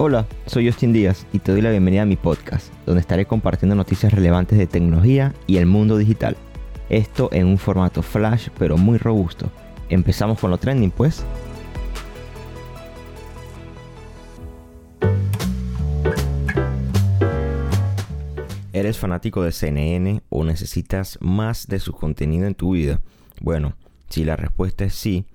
Hola, soy Justin Díaz y te doy la bienvenida a mi podcast, donde estaré compartiendo noticias relevantes de tecnología y el mundo digital. Esto en un formato flash pero muy robusto. Empezamos con lo trending pues. ¿Eres fanático de CNN o necesitas más de su contenido en tu vida? Bueno, si la respuesta es sí,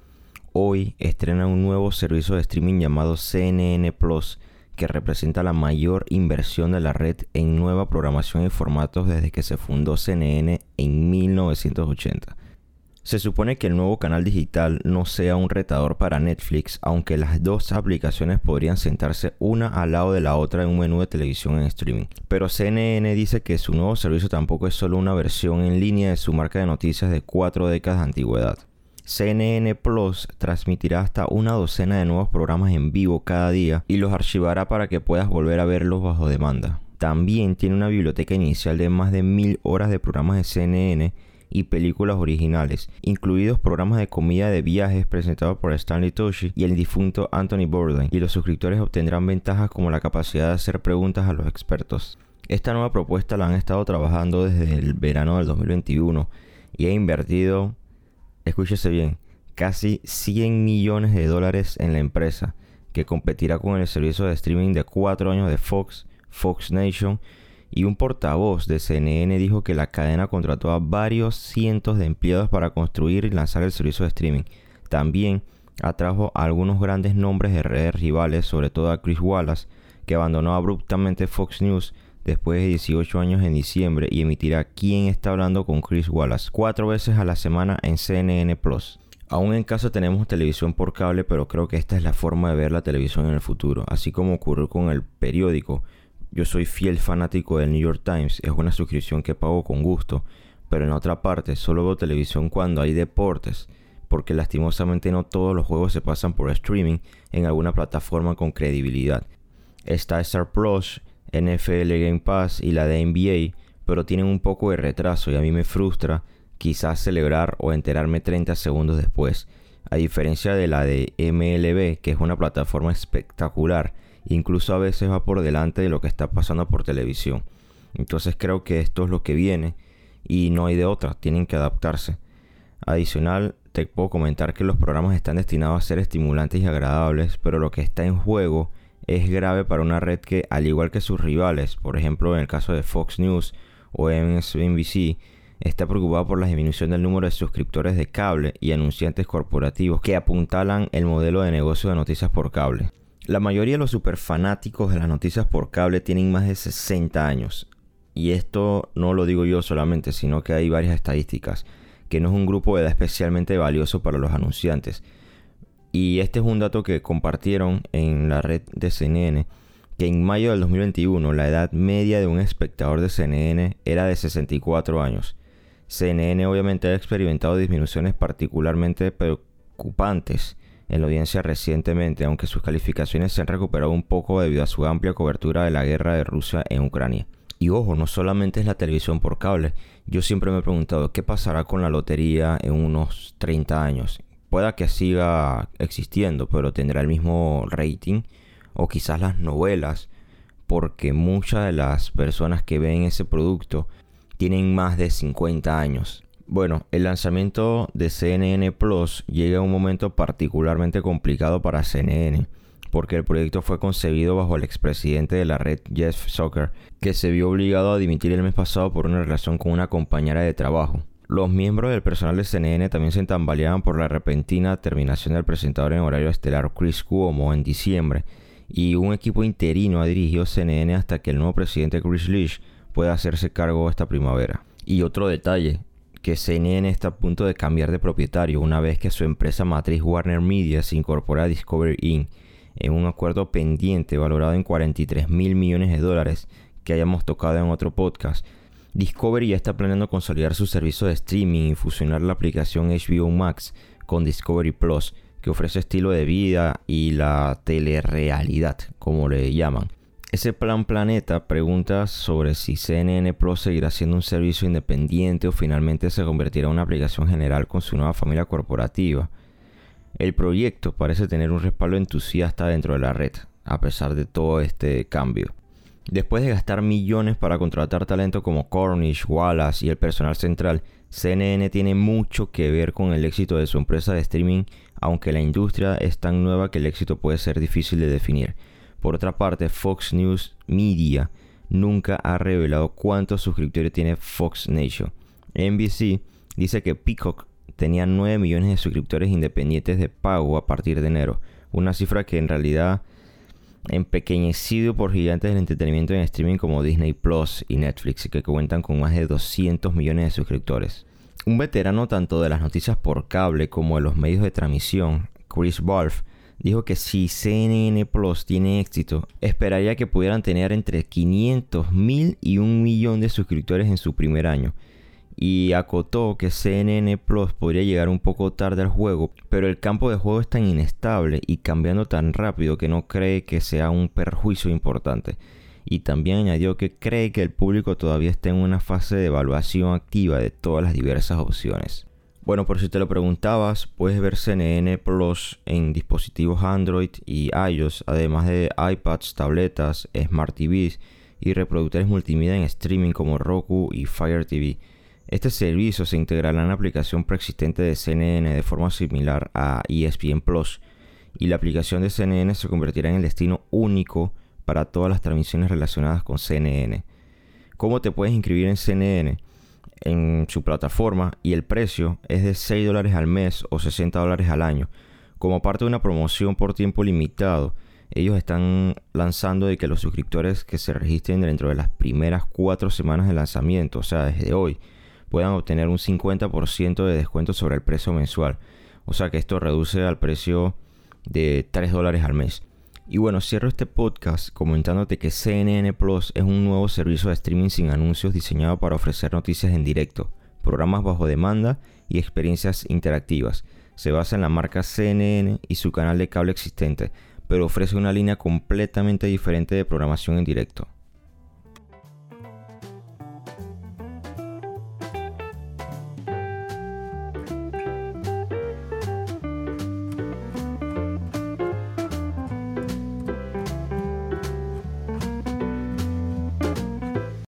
hoy estrena un nuevo servicio de streaming llamado CNN Plus que representa la mayor inversión de la red en nueva programación y formatos desde que se fundó CNN en 1980. Se supone que el nuevo canal digital no sea un retador para Netflix, aunque las dos aplicaciones podrían sentarse una al lado de la otra en un menú de televisión en streaming. Pero CNN dice que su nuevo servicio tampoco es solo una versión en línea de su marca de noticias de cuatro décadas de antigüedad. CNN Plus transmitirá hasta una docena de nuevos programas en vivo cada día y los archivará para que puedas volver a verlos bajo demanda. También tiene una biblioteca inicial de más de mil horas de programas de CNN y películas originales, incluidos programas de comida de viajes presentados por Stanley Toshi y el difunto Anthony Bourdain, y los suscriptores obtendrán ventajas como la capacidad de hacer preguntas a los expertos. Esta nueva propuesta la han estado trabajando desde el verano del 2021 y ha invertido, escúchese bien, casi 100 millones de dólares en la empresa, que competirá con el servicio de streaming de 4 años de Fox, Fox Nation y un portavoz de CNN dijo que la cadena contrató a varios cientos de empleados para construir y lanzar el servicio de streaming. También atrajo a algunos grandes nombres de redes rivales, sobre todo a Chris Wallace, que abandonó abruptamente Fox News después de 18 años en diciembre y emitirá Quién está hablando con Chris Wallace cuatro veces a la semana en CNN Plus. Aún en casa tenemos televisión por cable, pero creo que esta es la forma de ver la televisión en el futuro, así como ocurrió con el periódico yo soy fiel fanático del New York Times, es una suscripción que pago con gusto, pero en otra parte solo veo televisión cuando hay deportes, porque lastimosamente no todos los juegos se pasan por streaming en alguna plataforma con credibilidad. Está Star Plus, NFL Game Pass y la de NBA, pero tienen un poco de retraso y a mí me frustra quizás celebrar o enterarme 30 segundos después, a diferencia de la de MLB, que es una plataforma espectacular incluso a veces va por delante de lo que está pasando por televisión. Entonces creo que esto es lo que viene y no hay de otra, tienen que adaptarse. Adicional, te puedo comentar que los programas están destinados a ser estimulantes y agradables, pero lo que está en juego es grave para una red que, al igual que sus rivales, por ejemplo en el caso de Fox News o MSNBC, está preocupada por la disminución del número de suscriptores de cable y anunciantes corporativos que apuntalan el modelo de negocio de noticias por cable. La mayoría de los superfanáticos de las noticias por cable tienen más de 60 años. Y esto no lo digo yo solamente, sino que hay varias estadísticas, que no es un grupo de edad especialmente valioso para los anunciantes. Y este es un dato que compartieron en la red de CNN, que en mayo del 2021 la edad media de un espectador de CNN era de 64 años. CNN obviamente ha experimentado disminuciones particularmente preocupantes en la audiencia recientemente, aunque sus calificaciones se han recuperado un poco debido a su amplia cobertura de la guerra de Rusia en Ucrania. Y ojo, no solamente es la televisión por cable. Yo siempre me he preguntado qué pasará con la lotería en unos 30 años. Pueda que siga existiendo, pero tendrá el mismo rating. O quizás las novelas, porque muchas de las personas que ven ese producto tienen más de 50 años. Bueno, el lanzamiento de CNN Plus llega a un momento particularmente complicado para CNN, porque el proyecto fue concebido bajo el expresidente de la red Jeff Zucker, que se vio obligado a dimitir el mes pasado por una relación con una compañera de trabajo. Los miembros del personal de CNN también se tambaleaban por la repentina terminación del presentador en horario estelar Chris Cuomo en diciembre, y un equipo interino ha dirigido CNN hasta que el nuevo presidente Chris Leach pueda hacerse cargo esta primavera. Y otro detalle, que CNN está a punto de cambiar de propietario una vez que su empresa matriz Warner Media se incorpora a Discovery Inc. en un acuerdo pendiente valorado en 43 mil millones de dólares que hayamos tocado en otro podcast. Discovery ya está planeando consolidar su servicio de streaming y fusionar la aplicación HBO Max con Discovery Plus, que ofrece estilo de vida y la telerealidad, como le llaman. Ese plan Planeta pregunta sobre si CNN Pro seguirá siendo un servicio independiente o finalmente se convertirá en una aplicación general con su nueva familia corporativa. El proyecto parece tener un respaldo entusiasta dentro de la red. a pesar de todo este cambio. Después de gastar millones para contratar talento como Cornish, Wallace y el personal central, CNN tiene mucho que ver con el éxito de su empresa de streaming, aunque la industria es tan nueva que el éxito puede ser difícil de definir. Por otra parte, Fox News Media nunca ha revelado cuántos suscriptores tiene Fox Nation. NBC dice que Peacock tenía 9 millones de suscriptores independientes de pago a partir de enero, una cifra que en realidad empequeñecido por gigantes del entretenimiento en streaming como Disney Plus y Netflix, que cuentan con más de 200 millones de suscriptores. Un veterano tanto de las noticias por cable como de los medios de transmisión, Chris Wolf, dijo que si CNN Plus tiene éxito, esperaría que pudieran tener entre 500 mil y un millón de suscriptores en su primer año. Y acotó que CNN Plus podría llegar un poco tarde al juego, pero el campo de juego es tan inestable y cambiando tan rápido que no cree que sea un perjuicio importante. Y también añadió que cree que el público todavía está en una fase de evaluación activa de todas las diversas opciones. Bueno, por si te lo preguntabas, puedes ver CNN Plus en dispositivos Android y iOS, además de iPads, tabletas, Smart TVs y reproductores multimedia en streaming como Roku y Fire TV. Este servicio se integrará en la aplicación preexistente de CNN de forma similar a ESPN Plus y la aplicación de CNN se convertirá en el destino único para todas las transmisiones relacionadas con CNN. ¿Cómo te puedes inscribir en CNN? en su plataforma y el precio es de 6 dólares al mes o 60 dólares al año. Como parte de una promoción por tiempo limitado, ellos están lanzando de que los suscriptores que se registren dentro de las primeras 4 semanas de lanzamiento, o sea, desde hoy, puedan obtener un 50% de descuento sobre el precio mensual. O sea que esto reduce al precio de 3 dólares al mes. Y bueno, cierro este podcast comentándote que CNN Plus es un nuevo servicio de streaming sin anuncios diseñado para ofrecer noticias en directo, programas bajo demanda y experiencias interactivas. Se basa en la marca CNN y su canal de cable existente, pero ofrece una línea completamente diferente de programación en directo.